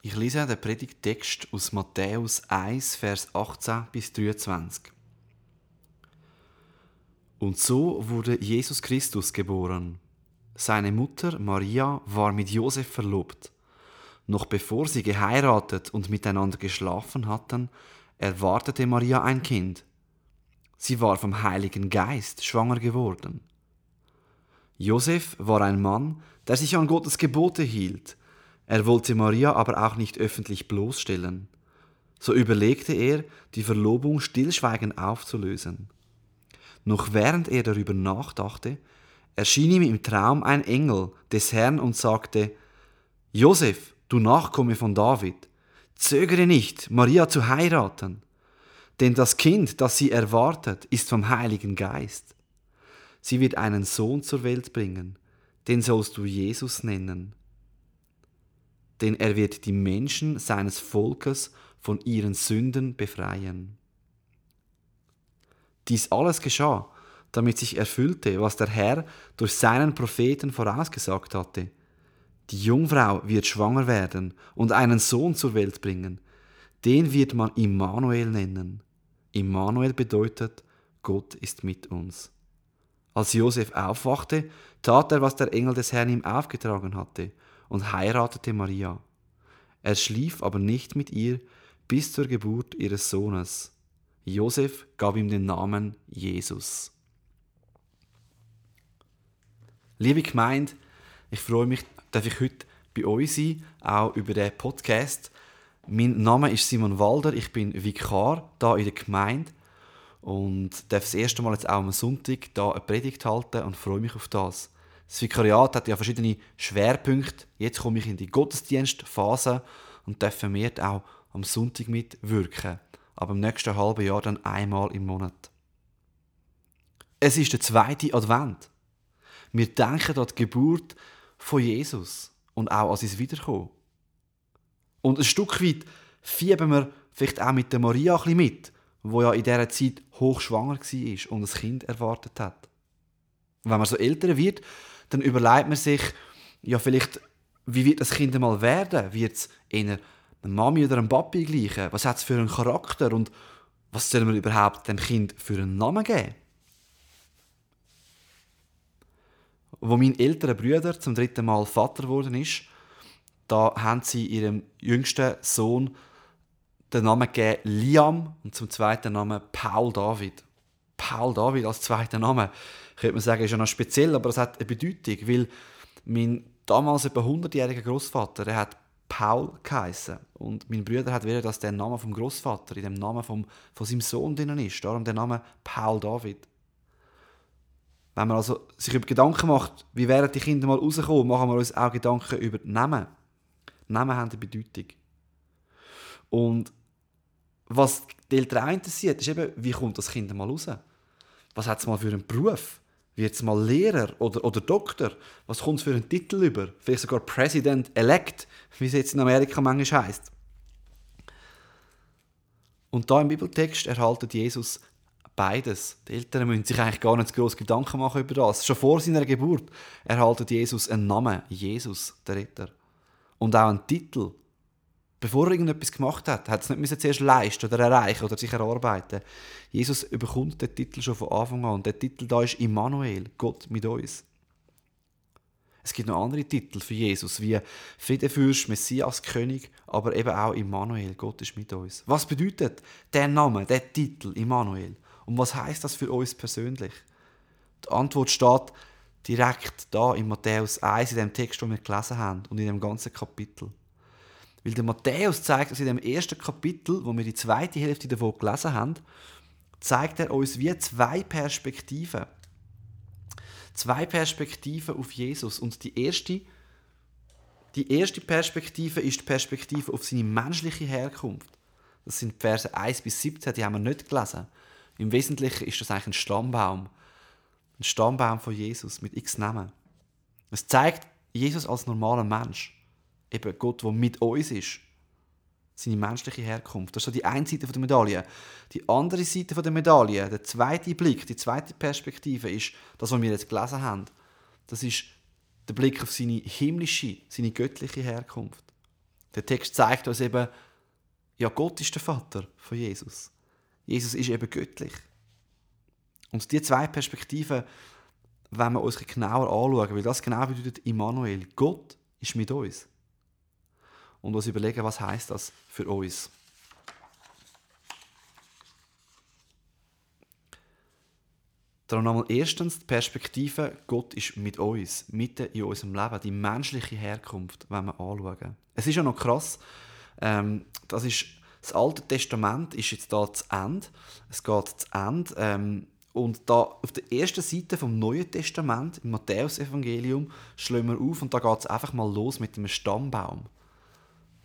Ich lese den Predigttext aus Matthäus 1, Vers 18 bis 23. Und so wurde Jesus Christus geboren. Seine Mutter Maria war mit Josef verlobt. Noch bevor sie geheiratet und miteinander geschlafen hatten, erwartete Maria ein Kind. Sie war vom Heiligen Geist schwanger geworden. Josef war ein Mann, der sich an Gottes Gebote hielt er wollte Maria aber auch nicht öffentlich bloßstellen. So überlegte er, die Verlobung stillschweigend aufzulösen. Noch während er darüber nachdachte, erschien ihm im Traum ein Engel des Herrn und sagte, Josef, du Nachkomme von David, zögere nicht, Maria zu heiraten, denn das Kind, das sie erwartet, ist vom Heiligen Geist. Sie wird einen Sohn zur Welt bringen, den sollst du Jesus nennen denn er wird die Menschen seines Volkes von ihren Sünden befreien. Dies alles geschah, damit sich erfüllte, was der Herr durch seinen Propheten vorausgesagt hatte. Die Jungfrau wird schwanger werden und einen Sohn zur Welt bringen. Den wird man Immanuel nennen. Immanuel bedeutet, Gott ist mit uns. Als Josef aufwachte, tat er, was der Engel des Herrn ihm aufgetragen hatte, und heiratete Maria. Er schlief aber nicht mit ihr bis zur Geburt ihres Sohnes. Josef gab ihm den Namen Jesus. Liebe Gemeinde, ich freue mich, dass ich heute bei euch sein, auch über den Podcast. Mein Name ist Simon Walder, ich bin Vikar da in der Gemeinde und darf das erste Mal jetzt auch am Sonntag da eine Predigt halten und freue mich auf das. Das Vikariat hat ja verschiedene Schwerpunkte. Jetzt komme ich in die Gottesdienstphase und darf vermehrt auch am Sonntag mitwirken. Aber im nächsten halben Jahr dann einmal im Monat. Es ist der zweite Advent. Wir denken an die Geburt von Jesus und auch an sein Wiederkommen. Und ein Stück weit fieben wir vielleicht auch mit der Maria ein bisschen mit, wo ja in dieser Zeit hochschwanger war und ein Kind erwartet hat. wenn man so älter wird, dann überlegt man sich, ja, vielleicht, wie wird das Kind mal werden? Wird es eher eine Mami oder ein Papi gleichen? Was hat es für einen Charakter? Und was soll man überhaupt dem Kind für einen Namen geben? Wo mein älterer Bruder zum dritten Mal Vater geworden ist, da haben sie ihrem jüngsten Sohn den Namen gegeben Liam und zum zweiten Namen Paul David. Paul David als zweiter Name könnte man sagen, ist ja noch speziell, aber es hat eine Bedeutung, weil mein damals etwa 100-jähriger Großvater, der hat Paul geheißen und mein Bruder hat wieder, dass der Name vom Großvater in dem Namen vom, von seinem Sohn drin ist, darum der Name Paul David. Wenn man also sich über Gedanken macht, wie werden die Kinder mal rauskommen, machen wir uns auch Gedanken über die Namen. Namen haben eine Bedeutung. Und was die Eltern interessiert, ist eben, wie kommt das Kind mal raus? Was hat es mal für einen Beruf? Wird es mal Lehrer oder, oder Doktor? Was kommt für einen Titel über? Vielleicht sogar President-elect, wie es jetzt in Amerika manchmal heisst. Und da im Bibeltext erhaltet Jesus beides. Die Eltern müssen sich eigentlich gar nicht groß Gedanken machen über das. Schon vor seiner Geburt erhaltet Jesus einen Namen, Jesus, der Retter. Und auch einen Titel, bevor er irgendetwas gemacht hat, hat es nicht zuerst leisten oder erreichen oder sich erarbeiten. Jesus überkommt den Titel schon von Anfang an. Und der Titel da ist Immanuel, Gott mit uns. Es gibt noch andere Titel für Jesus, wie Friedefürst, Messias, König, aber eben auch Immanuel, Gott ist mit uns. Was bedeutet der Name, der Titel Immanuel? Und was heißt das für uns persönlich? Die Antwort steht direkt da in Matthäus 1, in dem Text, den wir gelesen haben und in dem ganzen Kapitel. Weil der Matthäus zeigt uns in dem ersten Kapitel, wo wir die zweite Hälfte davon gelesen haben, zeigt er uns wie zwei Perspektiven. Zwei Perspektiven auf Jesus. Und die erste, die erste Perspektive ist die Perspektive auf seine menschliche Herkunft. Das sind Verse 1 bis 17, die haben wir nicht gelesen. Im Wesentlichen ist das eigentlich ein Stammbaum. Ein Stammbaum von Jesus mit x Namen. Es zeigt Jesus als normaler Mensch eben Gott, der mit uns ist. Seine menschliche Herkunft. Das ist so die eine Seite der Medaille. Die andere Seite der Medaille, der zweite Blick, die zweite Perspektive ist das, was wir jetzt gelesen haben. Das ist der Blick auf seine himmlische, seine göttliche Herkunft. Der Text zeigt uns eben, ja, Gott ist der Vater von Jesus. Jesus ist eben göttlich. Und die zwei Perspektiven wenn wir uns genauer anschauen, weil das genau bedeutet Immanuel. Gott ist mit uns. Und uns überlegen, was heißt das für uns. Darum nochmal erstens die Perspektive, Gott ist mit uns, mitten in unserem Leben, die menschliche Herkunft, wenn wir anschauen. Es ist ja noch krass, ähm, das ist, das Alte Testament ist jetzt da zu Ende, es geht zu Ende, ähm, und da auf der ersten Seite vom Neuen Testament, im Matthäusevangelium, schlagen wir auf und da geht es einfach mal los mit einem Stammbaum.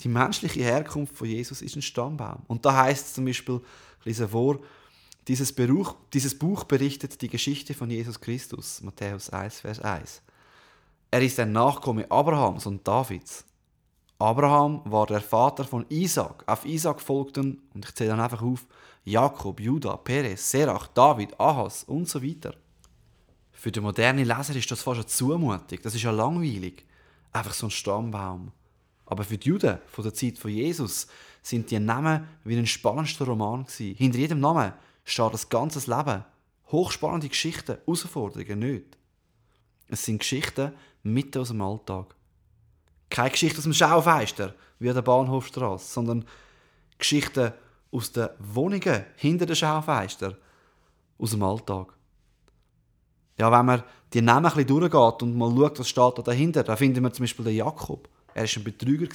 Die menschliche Herkunft von Jesus ist ein Stammbaum. Und da heißt es zum Beispiel, ich lese vor, dieses, Beruch, dieses Buch berichtet die Geschichte von Jesus Christus, Matthäus 1, Vers 1. Er ist ein Nachkomme Abrahams und Davids. Abraham war der Vater von Isaac. Auf Isaac folgten, und ich zähle dann einfach auf, Jakob, Judah, Perez, Serach, David, Ahas und so weiter. Für den modernen Leser ist das fast eine Zumutung. Das ist ja langweilig. Einfach so ein Stammbaum. Aber für die Juden von der Zeit von Jesus sind die Namen wie ein spannendster Roman gewesen. Hinter jedem Namen steht das ganze Leben. Hochspannende Geschichten, Herausforderungen nicht. Es sind Geschichten mitten aus dem Alltag. Keine Geschichte aus dem Schaufenster, wie an der Bahnhofstrasse, sondern Geschichten aus den Wohnungen hinter den Schaufenstern, aus dem Alltag. Ja, wenn man die Namen ein bisschen durchgeht und mal schaut, was steht da dahinter, da finden wir zum Beispiel den Jakob. Er war ein Betrüger.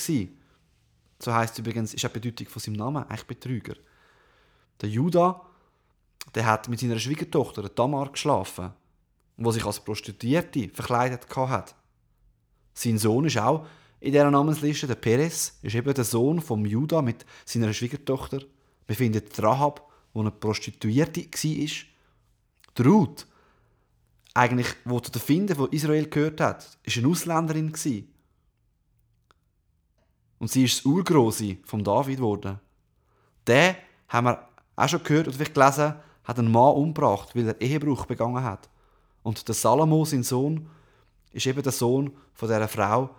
So heisst übrigens, ist auch die Bedeutung von seinem Namen, eigentlich Betrüger. Der Judah, der hat mit seiner Schwiegertochter, der Tamar, geschlafen, wo sich als Prostituierte verkleidet hat. Sein Sohn ist auch in dieser Namensliste, der Perez, ist eben der Sohn vom Judah mit seiner Schwiegertochter. Wir finden Rahab, wo eine Prostituierte war. Die Ruth, eigentlich, wo der Finden von Israel gehört hat, ist eine Ausländerin. Und sie ist das Urgroße von David geworden. Der, haben wir auch schon gehört oder vielleicht gelesen, hat einen Mann umgebracht, weil er Ehebruch begangen hat. Und der Salomo, sein Sohn, ist eben der Sohn von dieser Frau,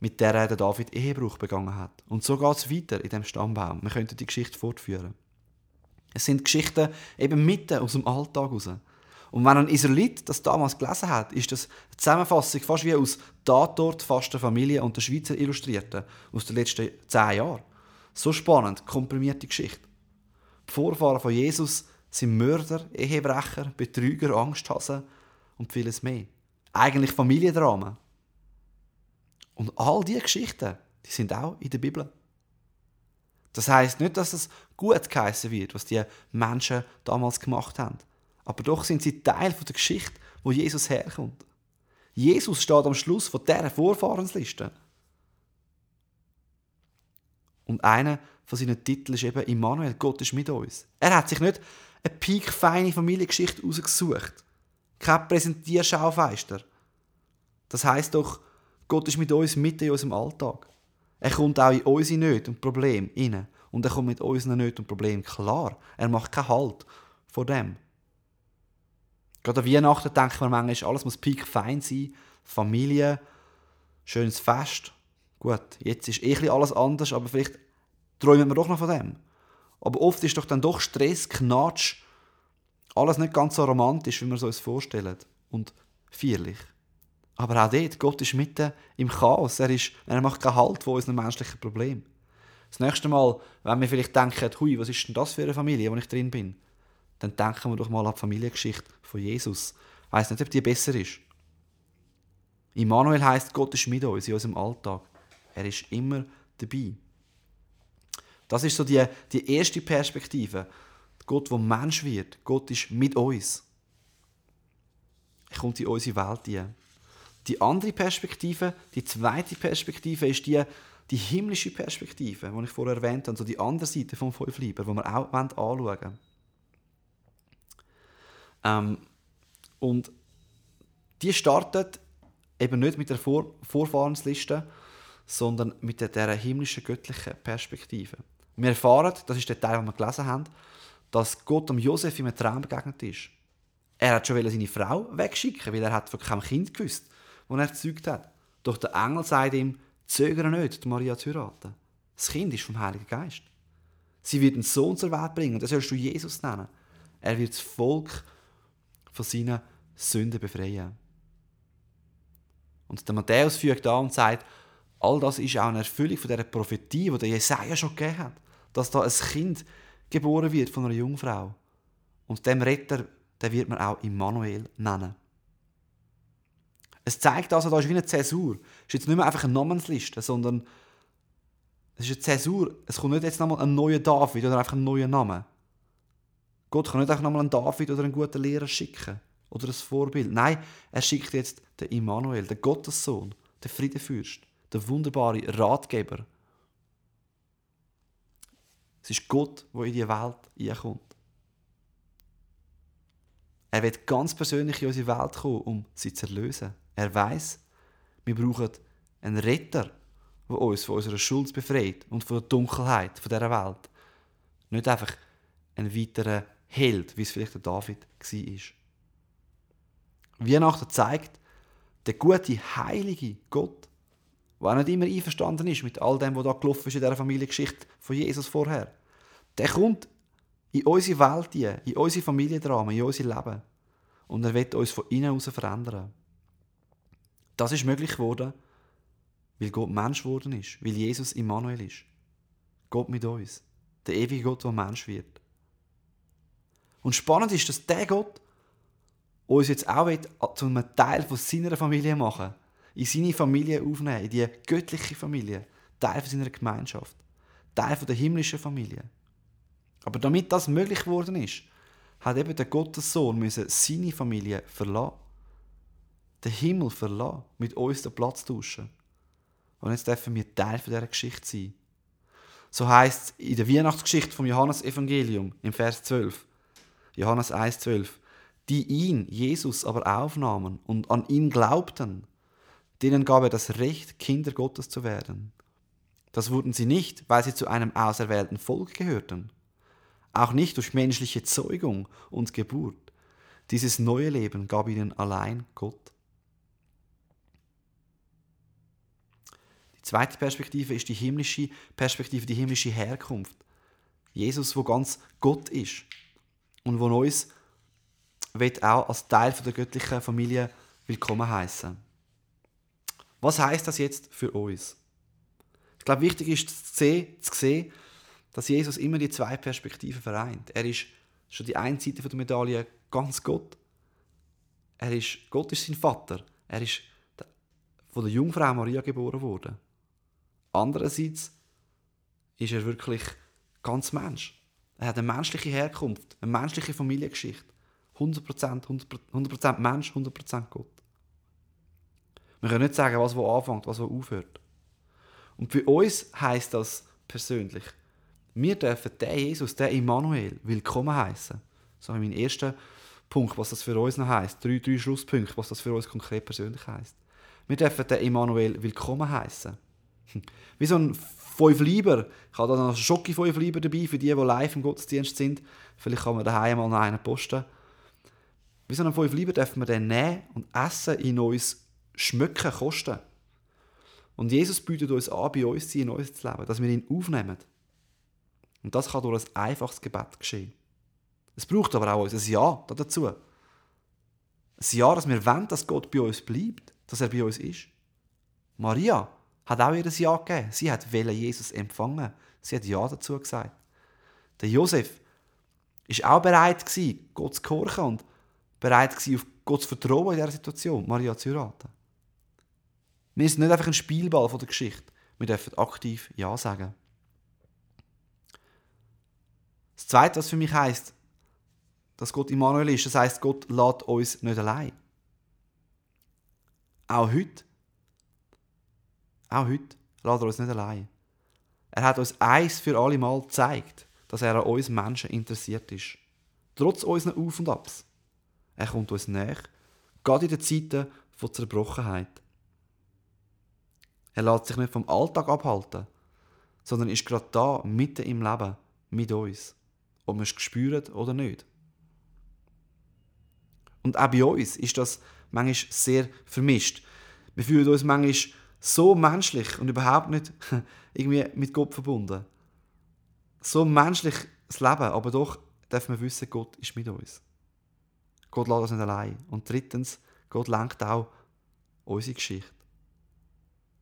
mit der er David Ehebruch begangen hat. Und so geht es weiter in dem Stammbaum. Wir könnten die Geschichte fortführen. Es sind Geschichten eben mitten aus dem Alltag raus. Und wenn ein Israelit das damals gelesen hat, ist das eine Zusammenfassung fast wie aus Tatort, faster Familie und der Schweizer Illustrierten aus den letzten zehn Jahren. So spannend, komprimierte Geschichte. Die Vorfahren von Jesus sind Mörder, Ehebrecher, Betrüger, Angsthasen und vieles mehr. Eigentlich Familiendramen. Und all diese Geschichten, die sind auch in der Bibel. Das heißt nicht, dass es gut geheißen wird, was die Menschen damals gemacht haben. Aber doch sind sie Teil der Geschichte, wo Jesus herkommt. Jesus steht am Schluss von dieser Vorfahrensliste. Und einer von seinen Titeln ist eben Immanuel, Gott ist mit uns. Er hat sich nicht eine piekfeine Familiengeschichte ausgesucht. Kein Präsentierschaufeister. Das heißt doch, Gott ist mit uns mitten in unserem Alltag. Er kommt auch in unsere Nöte und Probleme rein. Und er kommt mit unseren Nöten und Problemen klar. Er macht keinen Halt vor dem. Gerade an Weihnachten denkt man manchmal, alles muss fein sein. Familie, schönes Fest. Gut, jetzt ist eh alles anders, aber vielleicht träumen wir doch noch von dem. Aber oft ist doch dann doch Stress, Knatsch, alles nicht ganz so romantisch, wie wir es uns vorstellen. Und feierlich. Aber auch dort, Gott ist mitten im Chaos. Er, ist, er macht keinen Halt von unseren menschlichen Problemen. Das nächste Mal, wenn wir vielleicht denken, hui, was ist denn das für eine Familie, wo ich drin bin, dann denken wir doch mal an die Familiengeschichte von Jesus. Ich weiss nicht, ob die besser ist. Immanuel heißt, Gott ist mit uns in unserem Alltag. Er ist immer dabei. Das ist so die, die erste Perspektive. Gott, der Mensch wird. Gott ist mit uns. Er kommt in unsere Welt hinein. Die andere Perspektive, die zweite Perspektive ist die, die himmlische Perspektive, die ich vorher erwähnt habe, so die andere Seite vom Fünfliber, die wir auch anschauen wollen. Ähm, und die startet eben nicht mit der Vor Vorfahrensliste, sondern mit der, himmlischen göttlichen Perspektive. Wir erfahren, das ist der Teil, den wir gelesen haben, dass Gott dem Josef in einem Traum begegnet ist. Er hat schon seine Frau wegschicken, weil er hat von keinem Kind gewusst, das er gezeugt hat. Doch der Engel sagt ihm, zögere nicht, die Maria zu heiraten. Das Kind ist vom Heiligen Geist. Sie wird einen Sohn zur Welt bringen, das sollst du Jesus nennen. Er wird das Volk von seinen Sünden befreien. Und der Matthäus fügt an und sagt, all das ist auch eine Erfüllung von dieser Prophetie, die der Jesaja schon gegeben hat, dass da ein Kind geboren wird von einer Jungfrau. Und dem Retter, den wird man auch Immanuel nennen. Es zeigt also, da ist wie eine Zäsur. Es ist jetzt nicht mehr einfach eine Namensliste, sondern es ist eine Zäsur. Es kommt nicht jetzt nochmal ein neuer David oder einfach ein neuer Name. Gott kann nicht einfach nochmal einen David oder einen guten Lehrer schicken oder ein Vorbild. Nein, er schickt jetzt den Immanuel, den Gottessohn, den Friedefürst, den wunderbaren Ratgeber. Es ist Gott, der in die Welt einkommt. Er wird ganz persönlich in unsere Welt kommen, um sie zu erlösen. Er weiß, wir brauchen einen Retter, der uns von unserer Schuld befreit und von der Dunkelheit dieser Welt. Nicht einfach ein weiterer Held, wie es vielleicht der David war. Weihnachten zeigt, der gute, heilige Gott, der nicht immer einverstanden ist mit all dem, was da gelaufen ist in dieser Familiengeschichte von Jesus vorher, der kommt in unsere Welt in unsere Familiendrama, in unser Leben. Und er wird uns von innen heraus verändern. Das ist möglich geworden, weil Gott Mensch geworden ist, weil Jesus Immanuel ist. Gott mit uns. Der ewige Gott, der Mensch wird. Und spannend ist, dass der Gott uns jetzt auch zu einem Teil von seiner Familie machen in seine Familie aufnehmen, in die göttliche Familie, Teil von seiner Gemeinschaft, Teil von der himmlischen Familie. Aber damit das möglich geworden ist, hat eben der Gottessohn müssen seine Familie verlassen. Den Himmel verlassen, mit uns den Platz tauschen. Und jetzt dürfen wir Teil von dieser Geschichte sein. So heißt es in der Weihnachtsgeschichte vom Johannesevangelium im Vers 12. Johannes 1,12 die ihn, Jesus, aber aufnahmen und an ihn glaubten, denen gab er das Recht, Kinder Gottes zu werden. Das wurden sie nicht, weil sie zu einem auserwählten Volk gehörten, auch nicht durch menschliche Zeugung und Geburt. Dieses neue Leben gab ihnen allein Gott. Die zweite Perspektive ist die himmlische Perspektive, die himmlische Herkunft. Jesus, wo ganz Gott ist und wo uns wird auch als Teil der göttlichen Familie willkommen heißen. Was heißt das jetzt für uns? Ich glaube, wichtig ist zu sehen, dass Jesus immer die zwei Perspektiven vereint. Er ist schon die eine Seite der Medaille ganz Gott. Er ist, Gott ist sein Vater. Er ist von der Jungfrau Maria geboren worden. Andererseits ist er wirklich ganz Mensch. Er hat eine menschliche Herkunft, eine menschliche Familiengeschichte. 100%, 100%, Mensch, 100% Gott. Wir können nicht sagen, was wo anfängt, was wo aufhört. Und für uns heißt das persönlich, wir dürfen den Jesus, den Immanuel, willkommen heißen. So mein erster Punkt, was das für uns noch heißt. Drei, drei Schlusspunkte, was das für uns konkret persönlich heißt. Wir dürfen den Immanuel willkommen heißen. Wie so ein fünf Lieber. Ich habe da noch Schocke fünf Lieber dabei für die, die live im Gottesdienst sind. Vielleicht kann man daheim mal noch einen posten. Wie so einen fünf Lieber dürfen wir den nehmen und essen in uns schmücken, kosten. Und Jesus bietet uns an, bei uns zu sein, in uns zu leben, dass wir ihn aufnehmen. Und das kann durch ein einfaches Gebet geschehen. Es braucht aber auch ein Ja dazu. Ein Ja, dass wir wollen, dass Gott bei uns bleibt, dass er bei uns ist. Maria hat auch ihr Ja gegeben. Sie hat Jesus empfangen. Sie hat Ja dazu gesagt. Der Josef ist auch bereit gewesen, Gott zu gehorchen und bereit gewesen, auf Gott zu vertrauen in dieser Situation, Maria zu heiraten. Wir sind nicht einfach ein Spielball von der Geschichte. Wir dürfen aktiv Ja sagen. Das Zweite, was für mich heißt, dass Gott Immanuel ist, das heißt, Gott lädt uns nicht allein. Auch heute, auch heute lädt er uns nicht allein. Er hat uns eins für alle Mal gezeigt, dass er an uns Menschen interessiert ist. Trotz unseren Auf und Abs. Er kommt uns näher, gerade in den Zeiten von Zerbrochenheit. Er lässt sich nicht vom Alltag abhalten, sondern ist gerade da, mitten im Leben, mit uns. Ob wir es spüren oder nicht. Und auch bei uns ist das manchmal sehr vermischt. Wir fühlen uns manchmal So menschlich und überhaupt nicht irgendwie mit Gott verbunden. So menschlich das Leben, aber doch dürfen wir wissen, Gott ist mit uns. Gott lässt uns nicht allein. Und drittens, Gott lenkt auch unsere Geschichte.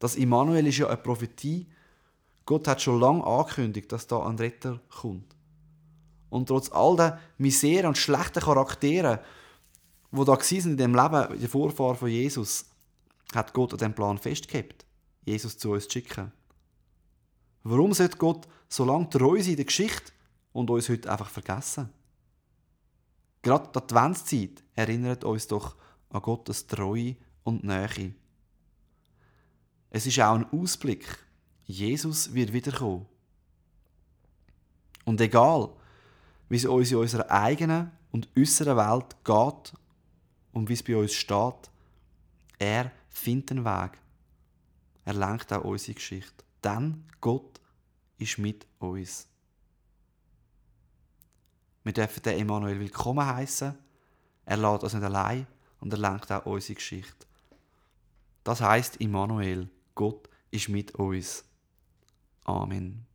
Das Immanuel ist ja eine Prophetie. Gott hat schon lange angekündigt, dass da ein Retter kommt. Und trotz all der Misere und schlechten Charaktere, die da waren in dem Leben, der Vorfahren von Jesus, hat Gott an dem Plan festgehalten, Jesus zu uns zu schicken. Warum sollte Gott so lange treu sein in der Geschichte und uns heute einfach vergessen? Gerade die Adventszeit erinnert uns doch an Gottes Treue und Nähe. Es ist auch ein Ausblick. Jesus wird wiederkommen. Und egal, wie es uns in unserer eigenen und äußeren Welt geht und wie es bei uns steht, er findet einen Weg. Er lenkt auch unsere Geschichte. Denn Gott ist mit uns. Wir dürfen den Emanuel willkommen heißen. Er lädt uns nicht allein und er lenkt auch unsere Geschichte. Das heißt Immanuel, Gott ist mit uns. Amen.